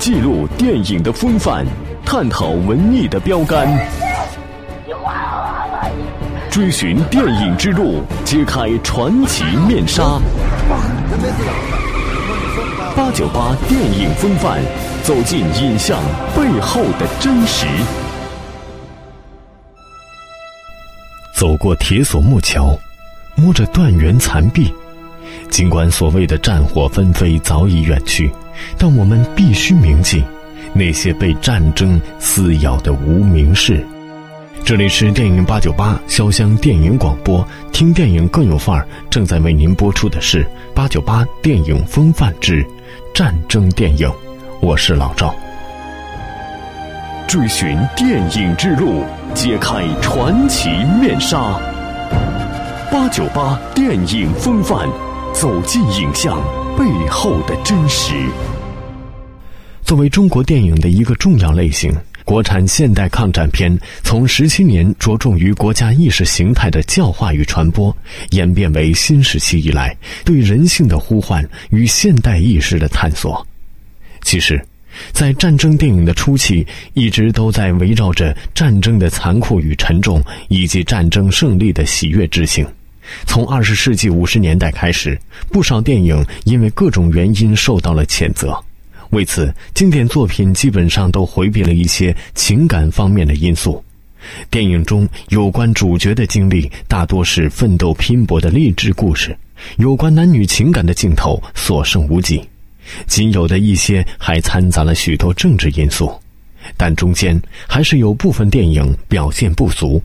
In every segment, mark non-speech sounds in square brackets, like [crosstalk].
记录电影的风范，探讨文艺的标杆，追寻电影之路，揭开传奇面纱。八九八电影风范，走进影像背后的真实。走过铁索木桥，摸着断垣残壁，尽管所谓的战火纷飞早已远去。但我们必须铭记那些被战争撕咬的无名氏。这里是电影八九八潇湘电影广播，听电影更有范儿。正在为您播出的是八九八电影风范之战争电影，我是老赵。追寻电影之路，揭开传奇面纱。八九八电影风范，走进影像背后的真实。作为中国电影的一个重要类型，国产现代抗战片从十七年着重于国家意识形态的教化与传播，演变为新时期以来对人性的呼唤与现代意识的探索。其实，在战争电影的初期，一直都在围绕着战争的残酷与沉重，以及战争胜利的喜悦之情。从二十世纪五十年代开始，不少电影因为各种原因受到了谴责。为此，经典作品基本上都回避了一些情感方面的因素。电影中有关主角的经历大多是奋斗拼搏的励志故事，有关男女情感的镜头所剩无几，仅有的一些还掺杂了许多政治因素。但中间还是有部分电影表现不足，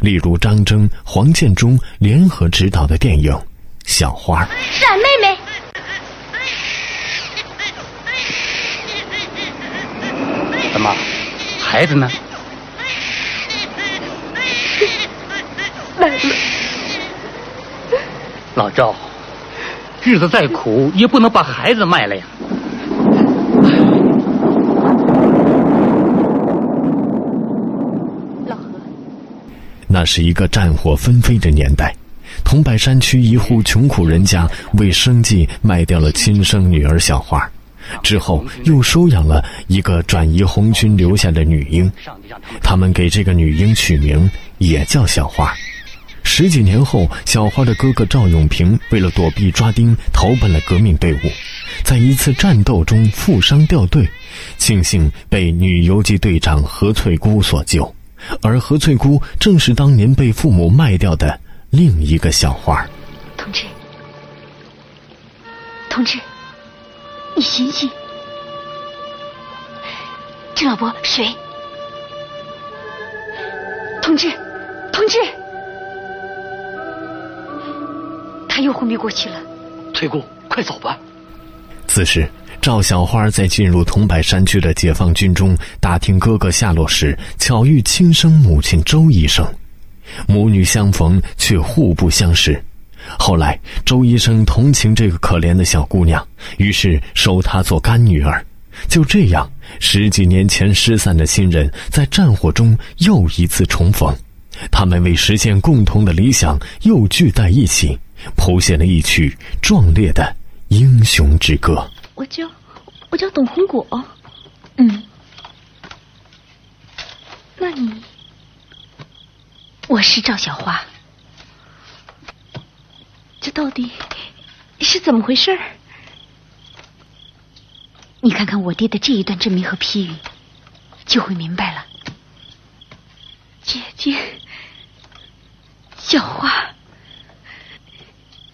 例如张征、黄建中联合执导的电影《小花》。闪妹妹。怎么，孩子呢？[laughs] 老赵，日子再苦也不能把孩子卖了呀。那是一个战火纷飞的年代，桐柏山区一户穷苦人家为生计卖掉了亲生女儿小花。之后又收养了一个转移红军留下的女婴，他们给这个女婴取名也叫小花。十几年后，小花的哥哥赵永平为了躲避抓丁，投奔了革命队伍，在一次战斗中负伤掉队，庆幸被女游击队长何翠姑所救，而何翠姑正是当年被父母卖掉的另一个小花。同志，同志。你醒醒，郑老伯，水。同志，同志，他又昏迷过去了。翠姑，快走吧。此时，赵小花在进入桐柏山区的解放军中打听哥哥下落时，巧遇亲生母亲周医生，母女相逢却互不相识。后来，周医生同情这个可怜的小姑娘，于是收她做干女儿。就这样，十几年前失散的亲人在战火中又一次重逢，他们为实现共同的理想又聚在一起，谱写了一曲壮烈的英雄之歌。我叫，我叫董红果。嗯，那你，我是赵小花。这到底是怎么回事？你看看我爹的这一段证明和批语，就会明白了。姐姐，小花，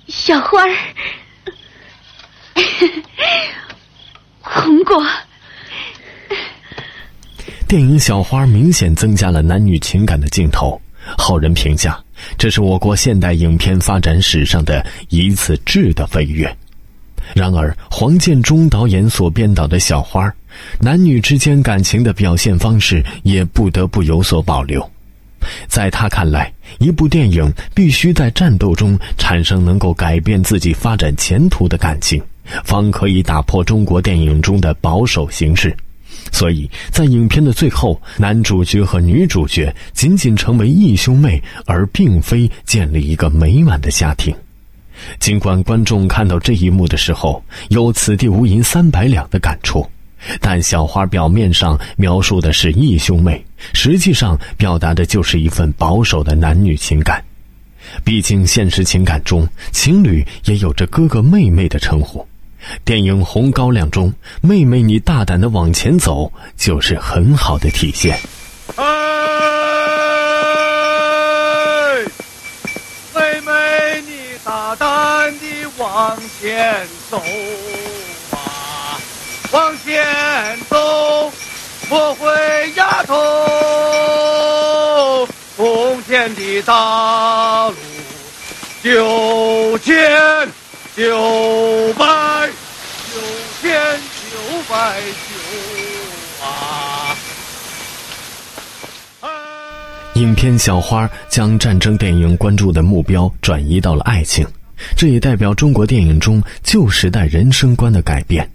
小花儿。[laughs] [laughs] 电影《小花》明显增加了男女情感的镜头，后人评价。这是我国现代影片发展史上的一次质的飞跃。然而，黄建中导演所编导的小花，男女之间感情的表现方式也不得不有所保留。在他看来，一部电影必须在战斗中产生能够改变自己发展前途的感情，方可以打破中国电影中的保守形式。所以在影片的最后，男主角和女主角仅仅成为义兄妹，而并非建立一个美满的家庭。尽管观众看到这一幕的时候有“此地无银三百两”的感触，但小花表面上描述的是义兄妹，实际上表达的就是一份保守的男女情感。毕竟现实情感中，情侣也有着哥哥妹妹的称呼。电影《红高粱》中，妹妹你大胆的往前走，就是很好的体现。哎，妹妹你大胆地往前走啊，往前走，莫回丫头，从前的大路九千九百九百九啊！影片《小花》将战争电影关注的目标转移到了爱情，这也代表中国电影中旧时代人生观的改变。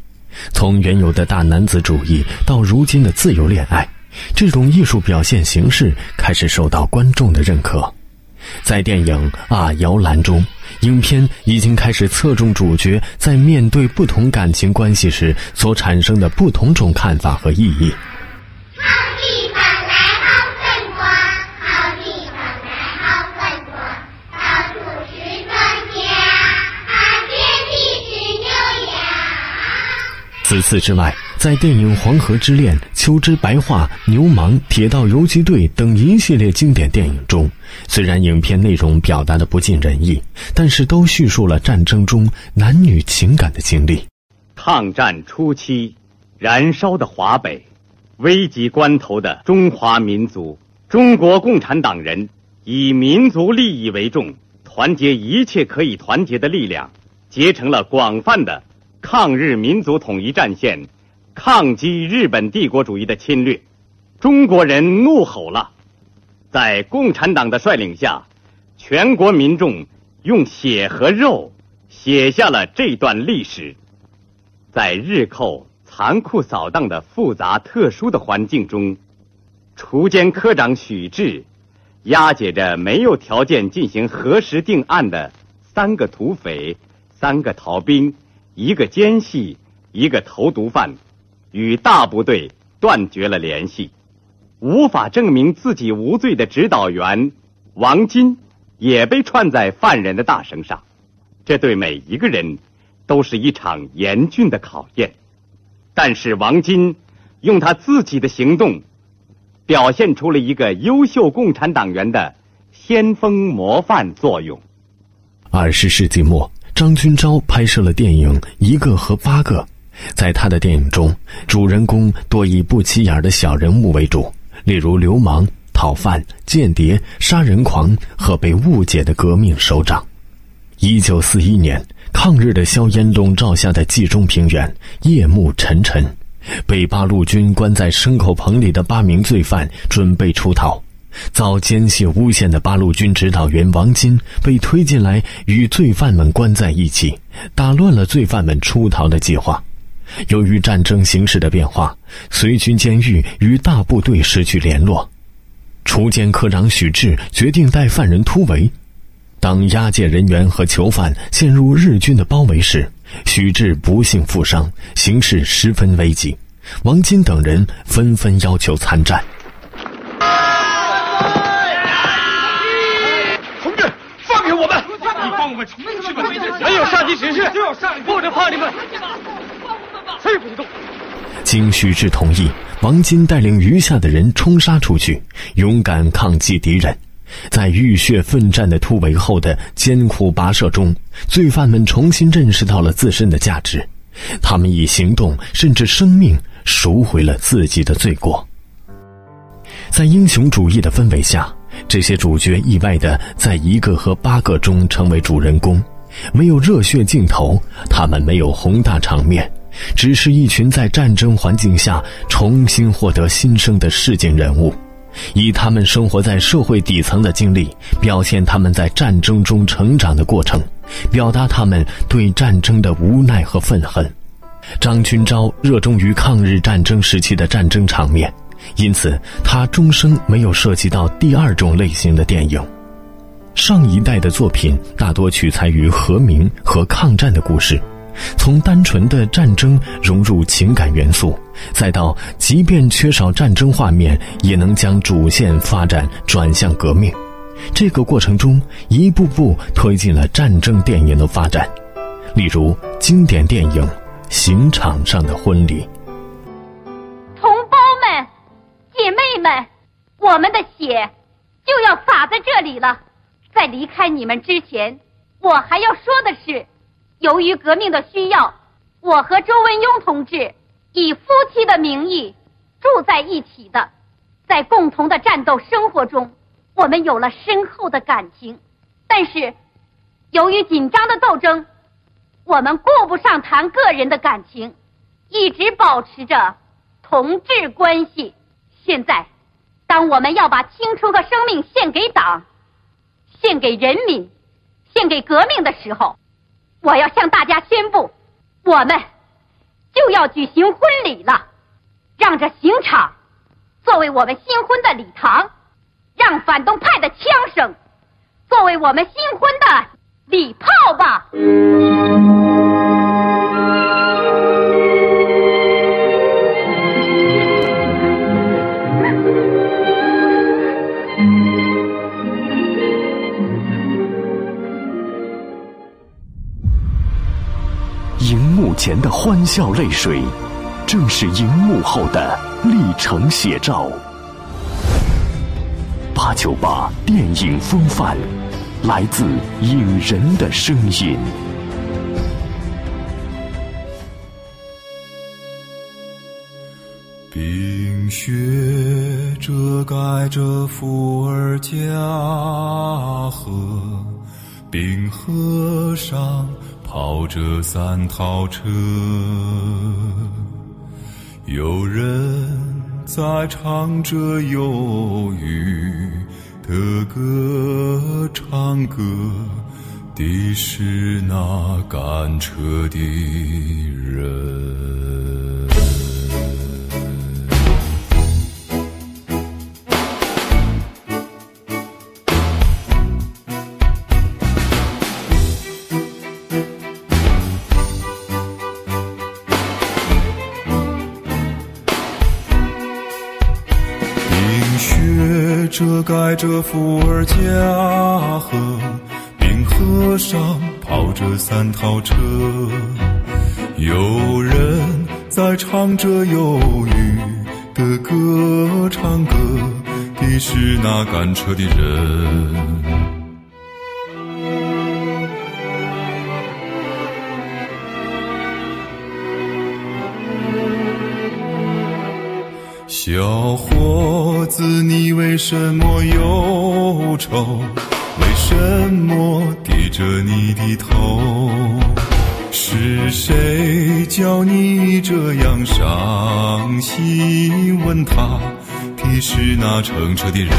从原有的大男子主义到如今的自由恋爱，这种艺术表现形式开始受到观众的认可。在电影《啊摇篮》中，影片已经开始侧重主角在面对不同感情关系时所产生的不同种看法和意义。此次之外，在电影《黄河之恋》《秋之白话》《牛虻》《铁道游击队》等一系列经典电影中，虽然影片内容表达的不尽人意，但是都叙述了战争中男女情感的经历。抗战初期，燃烧的华北，危急关头的中华民族，中国共产党人以民族利益为重，团结一切可以团结的力量，结成了广泛的抗日民族统一战线，抗击日本帝国主义的侵略。中国人怒吼了，在共产党的率领下，全国民众用血和肉写下了这段历史。在日寇残酷扫荡的复杂特殊的环境中，锄奸科长许志押解着没有条件进行核实定案的三个土匪、三个逃兵、一个奸细、一个投毒犯，与大部队断绝了联系。无法证明自己无罪的指导员王金也被串在犯人的大绳上，这对每一个人都是一场严峻的考验。但是王金用他自己的行动，表现出了一个优秀共产党员的先锋模范作用。二十世纪末，张君钊拍摄了电影《一个和八个》。在他的电影中，主人公多以不起眼的小人物为主，例如流氓、讨饭、间谍、杀人狂和被误解的革命首长。一九四一年，抗日的硝烟笼罩下的冀中平原夜幕沉沉，被八路军关在牲口棚里的八名罪犯准备出逃。遭奸细诬陷的八路军指导员王金被推进来，与罪犯们关在一起，打乱了罪犯们出逃的计划。由于战争形势的变化，随军监狱与大部队失去联络。锄奸科长许志决定带犯人突围。当押解人员和囚犯陷入日军的包围时，许志不幸负伤，形势十分危急。王金等人纷纷要求参战。同志，放开我们！你放我们出去吧！没有上级指示，就要上，不能放你们。谁也不动！经许志同意，王金带领余下的人冲杀出去，勇敢抗击敌人。在浴血奋战的突围后的艰苦跋涉中，罪犯们重新认识到了自身的价值，他们以行动甚至生命赎回了自己的罪过。在英雄主义的氛围下，这些主角意外的在一个和八个中成为主人公，没有热血镜头，他们没有宏大场面，只是一群在战争环境下重新获得新生的事件人物。以他们生活在社会底层的经历，表现他们在战争中成长的过程，表达他们对战争的无奈和愤恨。张君钊热衷于抗日战争时期的战争场面，因此他终生没有涉及到第二种类型的电影。上一代的作品大多取材于和平和抗战的故事，从单纯的战争融入情感元素，再到即便缺少战争画面，也能将主线发展转向革命，这个过程中一步步推进了战争电影的发展。例如经典电影《刑场上的婚礼》。同胞们、姐妹们，我们的血就要洒在这里了。在离开你们之前，我还要说的是。由于革命的需要，我和周文雍同志以夫妻的名义住在一起的，在共同的战斗生活中，我们有了深厚的感情。但是，由于紧张的斗争，我们顾不上谈个人的感情，一直保持着同志关系。现在，当我们要把青春和生命献给党、献给人民、献给革命的时候，我要向大家宣布，我们就要举行婚礼了。让这刑场作为我们新婚的礼堂，让反动派的枪声作为我们新婚的礼炮吧。前的欢笑泪水，正是荧幕后的历程写照。八九八电影风范，来自影人的声音。冰雪遮盖着伏尔加河，冰河上。跑着三套车，有人在唱着忧郁的歌，唱歌的是那赶车的人。盖着伏尔加河，冰河上跑着三套车，有人在唱着忧郁的歌，唱歌的是那赶车的人。小伙子，你为什么忧愁？为什么低着你的头？是谁叫你这样伤心？问他的是那乘车的人。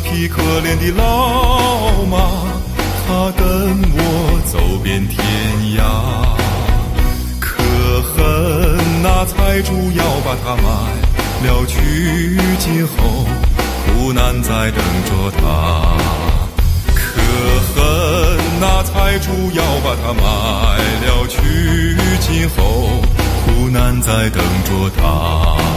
匹可怜的老马，它跟我走遍天涯。可恨那财主要把它卖了去，今后苦难在等着他。可恨那财主要把它卖了去，今后苦难在等着他。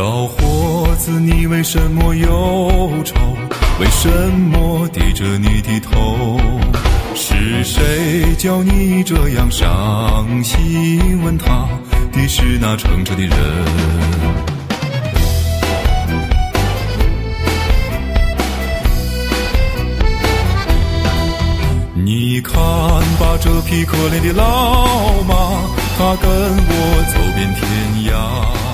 小伙子，你为什么忧愁？为什么低着你的头？是谁叫你这样伤心？问他的是那乘车的人。你看吧，这匹可怜的老马。他跟我走遍天涯。